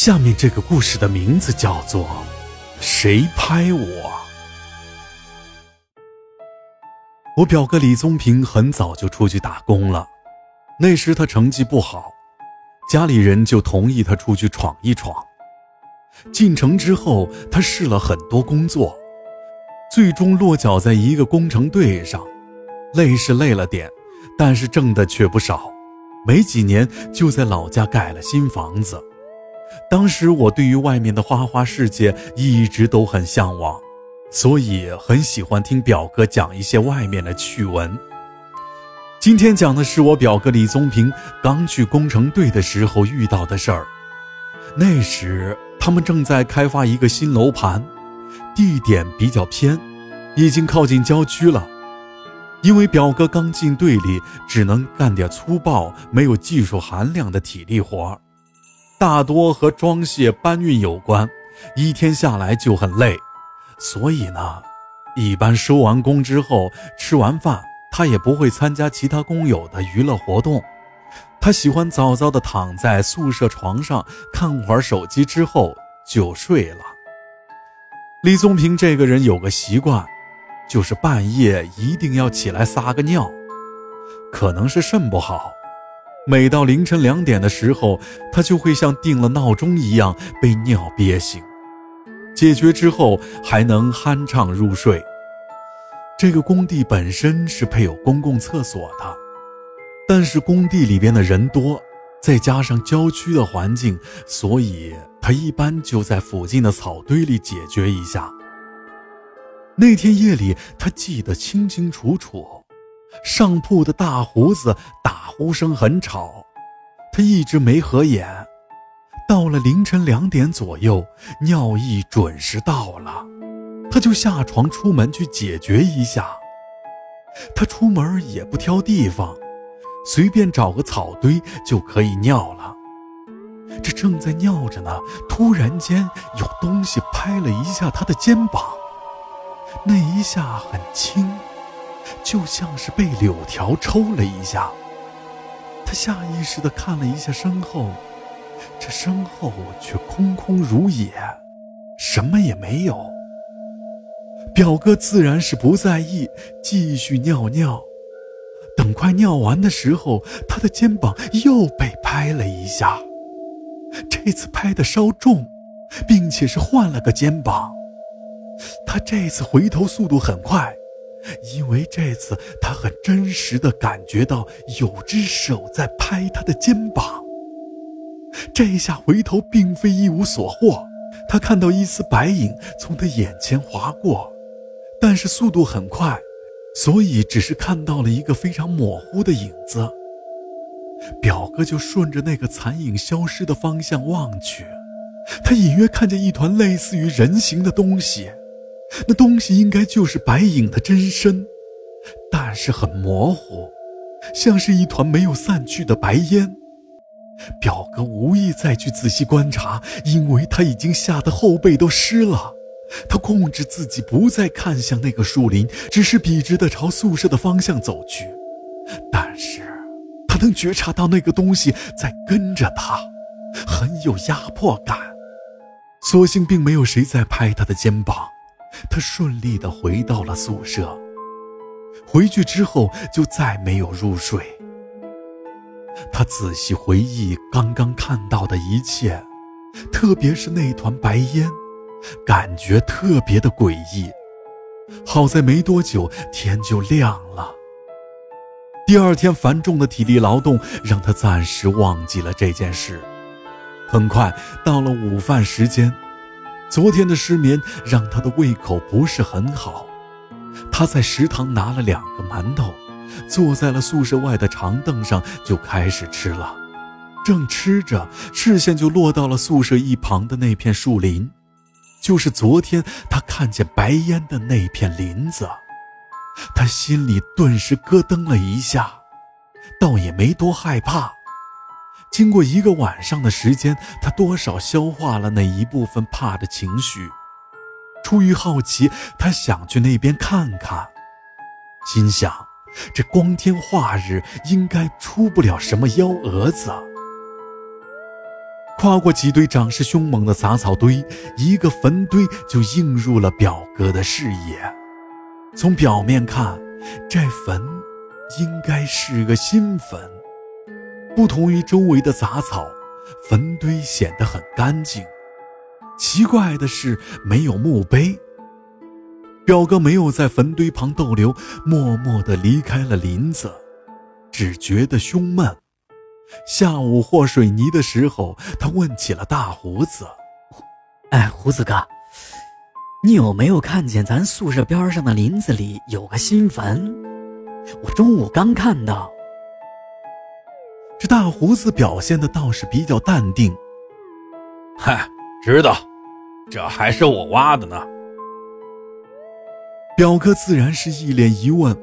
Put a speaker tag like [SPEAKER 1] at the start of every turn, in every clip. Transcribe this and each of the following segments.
[SPEAKER 1] 下面这个故事的名字叫做《谁拍我》。我表哥李宗平很早就出去打工了，那时他成绩不好，家里人就同意他出去闯一闯。进城之后，他试了很多工作，最终落脚在一个工程队上，累是累了点，但是挣的却不少。没几年就在老家盖了新房子。当时我对于外面的花花世界一直都很向往，所以很喜欢听表哥讲一些外面的趣闻。今天讲的是我表哥李宗平刚去工程队的时候遇到的事儿。那时他们正在开发一个新楼盘，地点比较偏，已经靠近郊区了。因为表哥刚进队里，只能干点粗暴、没有技术含量的体力活儿大多和装卸搬运有关，一天下来就很累。所以呢，一般收完工之后，吃完饭，他也不会参加其他工友的娱乐活动，他喜欢早早的躺在宿舍床上看会儿手机，之后就睡了。李宗平这个人有个习惯。就是半夜一定要起来撒个尿，可能是肾不好，每到凌晨两点的时候，他就会像定了闹钟一样被尿憋醒。解决之后还能酣畅入睡。这个工地本身是配有公共厕所的，但是工地里边的人多，再加上郊区的环境，所以他一般就在附近的草堆里解决一下。那天夜里，他记得清清楚楚，上铺的大胡子打呼声很吵，他一直没合眼。到了凌晨两点左右，尿意准时到了，他就下床出门去解决一下。他出门也不挑地方，随便找个草堆就可以尿了。这正在尿着呢，突然间有东西拍了一下他的肩膀。那一下很轻，就像是被柳条抽了一下。他下意识地看了一下身后，这身后却空空如也，什么也没有。表哥自然是不在意，继续尿尿。等快尿完的时候，他的肩膀又被拍了一下，这次拍的稍重，并且是换了个肩膀。他这次回头速度很快，因为这次他很真实的感觉到有只手在拍他的肩膀。这一下回头并非一无所获，他看到一丝白影从他眼前划过，但是速度很快，所以只是看到了一个非常模糊的影子。表哥就顺着那个残影消失的方向望去，他隐约看见一团类似于人形的东西。那东西应该就是白影的真身，但是很模糊，像是一团没有散去的白烟。表哥无意再去仔细观察，因为他已经吓得后背都湿了。他控制自己不再看向那个树林，只是笔直的朝宿舍的方向走去。但是，他能觉察到那个东西在跟着他，很有压迫感。所幸并没有谁在拍他的肩膀。他顺利地回到了宿舍。回去之后就再没有入睡。他仔细回忆刚刚看到的一切，特别是那团白烟，感觉特别的诡异。好在没多久天就亮了。第二天繁重的体力劳动让他暂时忘记了这件事。很快到了午饭时间。昨天的失眠让他的胃口不是很好，他在食堂拿了两个馒头，坐在了宿舍外的长凳上就开始吃了。正吃着，视线就落到了宿舍一旁的那片树林，就是昨天他看见白烟的那片林子。他心里顿时咯噔了一下，倒也没多害怕。经过一个晚上的时间，他多少消化了那一部分怕的情绪。出于好奇，他想去那边看看，心想：这光天化日，应该出不了什么幺蛾子。跨过几堆长势凶猛的杂草堆，一个坟堆就映入了表哥的视野。从表面看，这坟应该是个新坟，不同于周围的杂草，坟堆显得很干净。奇怪的是，没有墓碑。表哥没有在坟堆旁逗留，默默地离开了林子，只觉得胸闷。下午和水泥的时候，他问起了大胡子：“
[SPEAKER 2] 哎，胡子哥，你有没有看见咱宿舍边上的林子里有个新坟？我中午刚看到。”
[SPEAKER 1] 这大胡子表现的倒是比较淡定：“
[SPEAKER 3] 嗨，知道，这还是我挖的呢。”
[SPEAKER 1] 表哥自然是一脸疑问，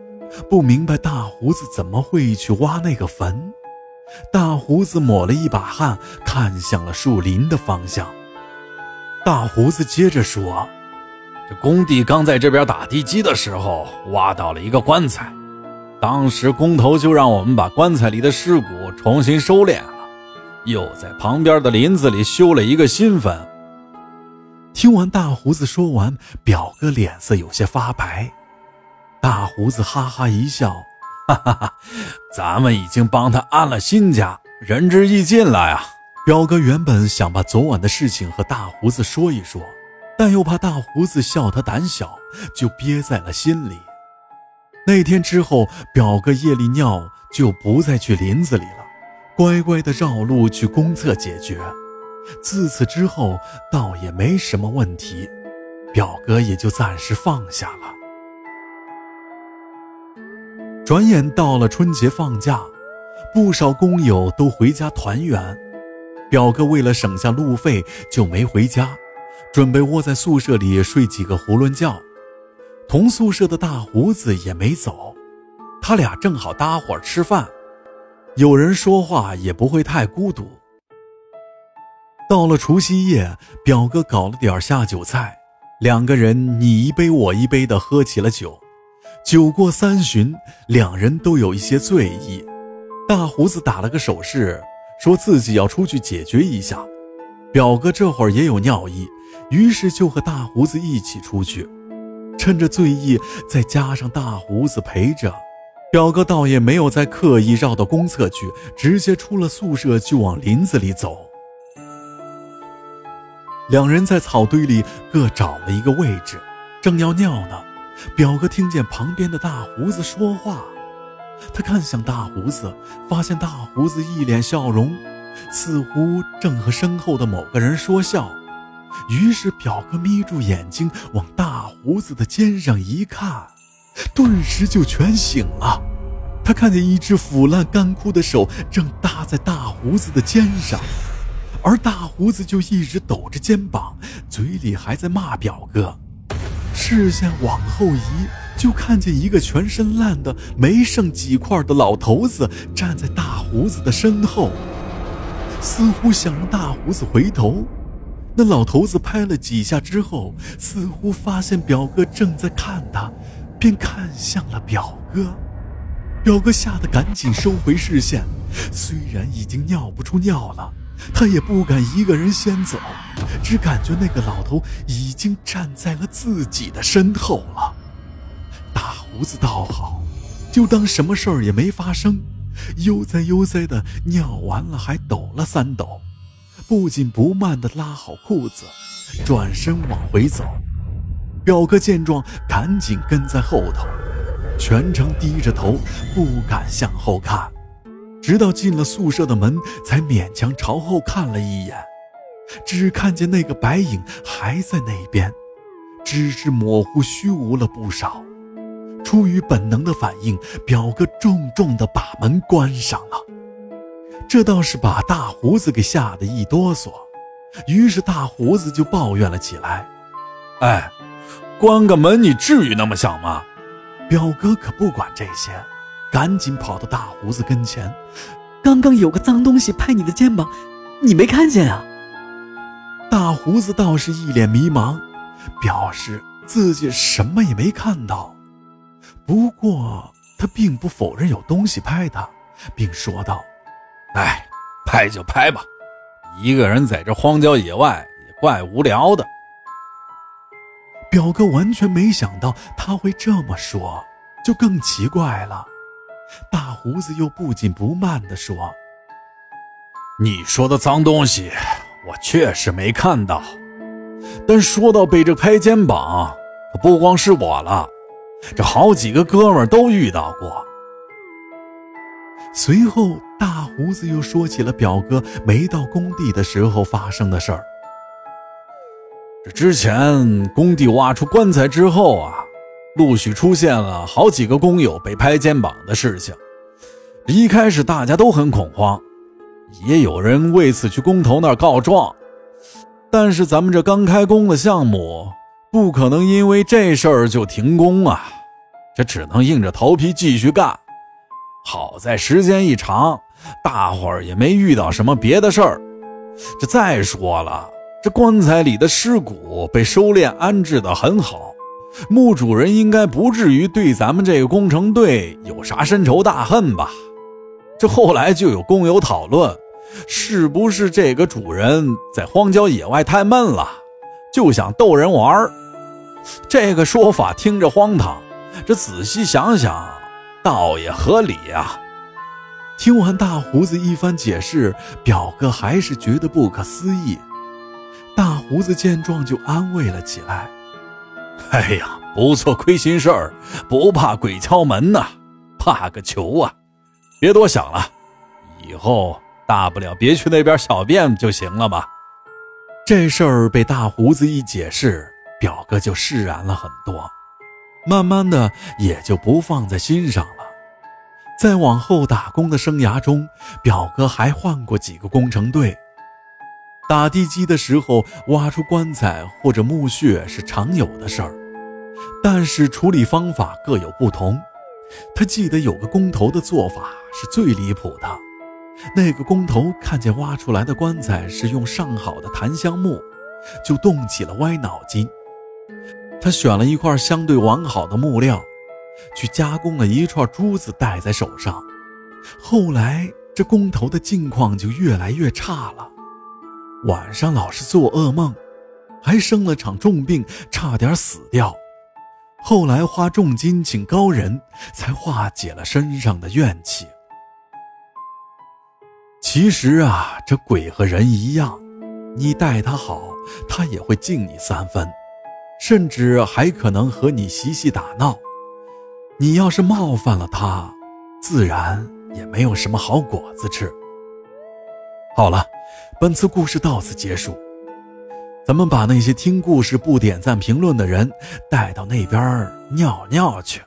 [SPEAKER 1] 不明白大胡子怎么会去挖那个坟。大胡子抹了一把汗，看向了树林的方向。大胡子接着说：“
[SPEAKER 3] 这工地刚在这边打地基的时候，挖到了一个棺材，当时工头就让我们把棺材里的尸骨重新收敛了，又在旁边的林子里修了一个新坟。”
[SPEAKER 1] 听完大胡子说完，表哥脸色有些发白。大胡子哈哈一笑：“
[SPEAKER 3] 哈哈哈，咱们已经帮他安了新家，仁至义尽了呀。”
[SPEAKER 1] 表哥原本想把昨晚的事情和大胡子说一说，但又怕大胡子笑他胆小，就憋在了心里。那天之后，表哥夜里尿就不再去林子里了，乖乖的绕路去公厕解决。自此之后，倒也没什么问题，表哥也就暂时放下了。转眼到了春节放假，不少工友都回家团圆。表哥为了省下路费，就没回家，准备窝在宿舍里睡几个囫囵觉。同宿舍的大胡子也没走，他俩正好搭伙吃饭，有人说话也不会太孤独。到了除夕夜，表哥搞了点下酒菜，两个人你一杯我一杯的喝起了酒。酒过三巡，两人都有一些醉意。大胡子打了个手势，说自己要出去解决一下。表哥这会儿也有尿意，于是就和大胡子一起出去。趁着醉意，再加上大胡子陪着，表哥倒也没有再刻意绕到公厕去，直接出了宿舍就往林子里走。两人在草堆里各找了一个位置，正要尿呢，表哥听见旁边的大胡子说话，他看向大胡子，发现大胡子一脸笑容，似乎正和身后的某个人说笑。于是表哥眯住眼睛往大胡子的肩上一看，顿时就全醒了。他看见一只腐烂干枯的手正搭在大胡子的肩上。而大胡子就一直抖着肩膀，嘴里还在骂表哥。视线往后移，就看见一个全身烂的没剩几块的老头子站在大胡子的身后，似乎想让大胡子回头。那老头子拍了几下之后，似乎发现表哥正在看他，便看向了表哥。表哥吓得赶紧收回视线，虽然已经尿不出尿了。他也不敢一个人先走，只感觉那个老头已经站在了自己的身后了。大胡子倒好，就当什么事儿也没发生，悠哉悠哉的尿完了，还抖了三抖，不紧不慢的拉好裤子，转身往回走。表哥见状，赶紧跟在后头，全程低着头，不敢向后看。直到进了宿舍的门，才勉强朝后看了一眼，只看见那个白影还在那边，只是模糊虚无了不少。出于本能的反应，表哥重重地把门关上了，这倒是把大胡子给吓得一哆嗦。于是大胡子就抱怨了起来：“
[SPEAKER 3] 哎，关个门你至于那么想吗？”
[SPEAKER 1] 表哥可不管这些。赶紧跑到大胡子跟前，
[SPEAKER 2] 刚刚有个脏东西拍你的肩膀，你没看见啊？
[SPEAKER 1] 大胡子倒是一脸迷茫，表示自己什么也没看到。不过他并不否认有东西拍他，并说道：“
[SPEAKER 3] 哎，拍就拍吧，一个人在这荒郊野外也怪无聊的。
[SPEAKER 1] 表哥完全没想到他会这么说，就更奇怪了。大胡子又不紧不慢地说：“
[SPEAKER 3] 你说的脏东西，我确实没看到。但说到背着拍肩膀，不光是我了，这好几个哥们都遇到过。”
[SPEAKER 1] 随后，大胡子又说起了表哥没到工地的时候发生的事儿。
[SPEAKER 3] 这之前工地挖出棺材之后啊，陆续出现了好几个工友被拍肩膀的事情。一开始大家都很恐慌，也有人为此去工头那儿告状。但是咱们这刚开工的项目，不可能因为这事儿就停工啊，这只能硬着头皮继续干。好在时间一长，大伙儿也没遇到什么别的事儿。这再说了，这棺材里的尸骨被收敛安置的很好，墓主人应该不至于对咱们这个工程队有啥深仇大恨吧？这后来就有工友讨论，是不是这个主人在荒郊野外太闷了，就想逗人玩儿？这个说法听着荒唐，这仔细想想。倒也合理呀。
[SPEAKER 1] 听完大胡子一番解释，表哥还是觉得不可思议。大胡子见状就安慰了起来：“
[SPEAKER 3] 哎呀，不做亏心事儿，不怕鬼敲门呐，怕个球啊！别多想了，以后大不了别去那边小便就行了吧。”
[SPEAKER 1] 这事儿被大胡子一解释，表哥就释然了很多，慢慢的也就不放在心上了。在往后打工的生涯中，表哥还换过几个工程队。打地基的时候，挖出棺材或者墓穴是常有的事儿，但是处理方法各有不同。他记得有个工头的做法是最离谱的。那个工头看见挖出来的棺材是用上好的檀香木，就动起了歪脑筋。他选了一块相对完好的木料。去加工了一串珠子戴在手上，后来这工头的境况就越来越差了，晚上老是做噩梦，还生了场重病，差点死掉。后来花重金请高人，才化解了身上的怨气。其实啊，这鬼和人一样，你待他好，他也会敬你三分，甚至还可能和你嬉戏打闹。你要是冒犯了他，自然也没有什么好果子吃。好了，本次故事到此结束。咱们把那些听故事不点赞评论的人带到那边尿尿去。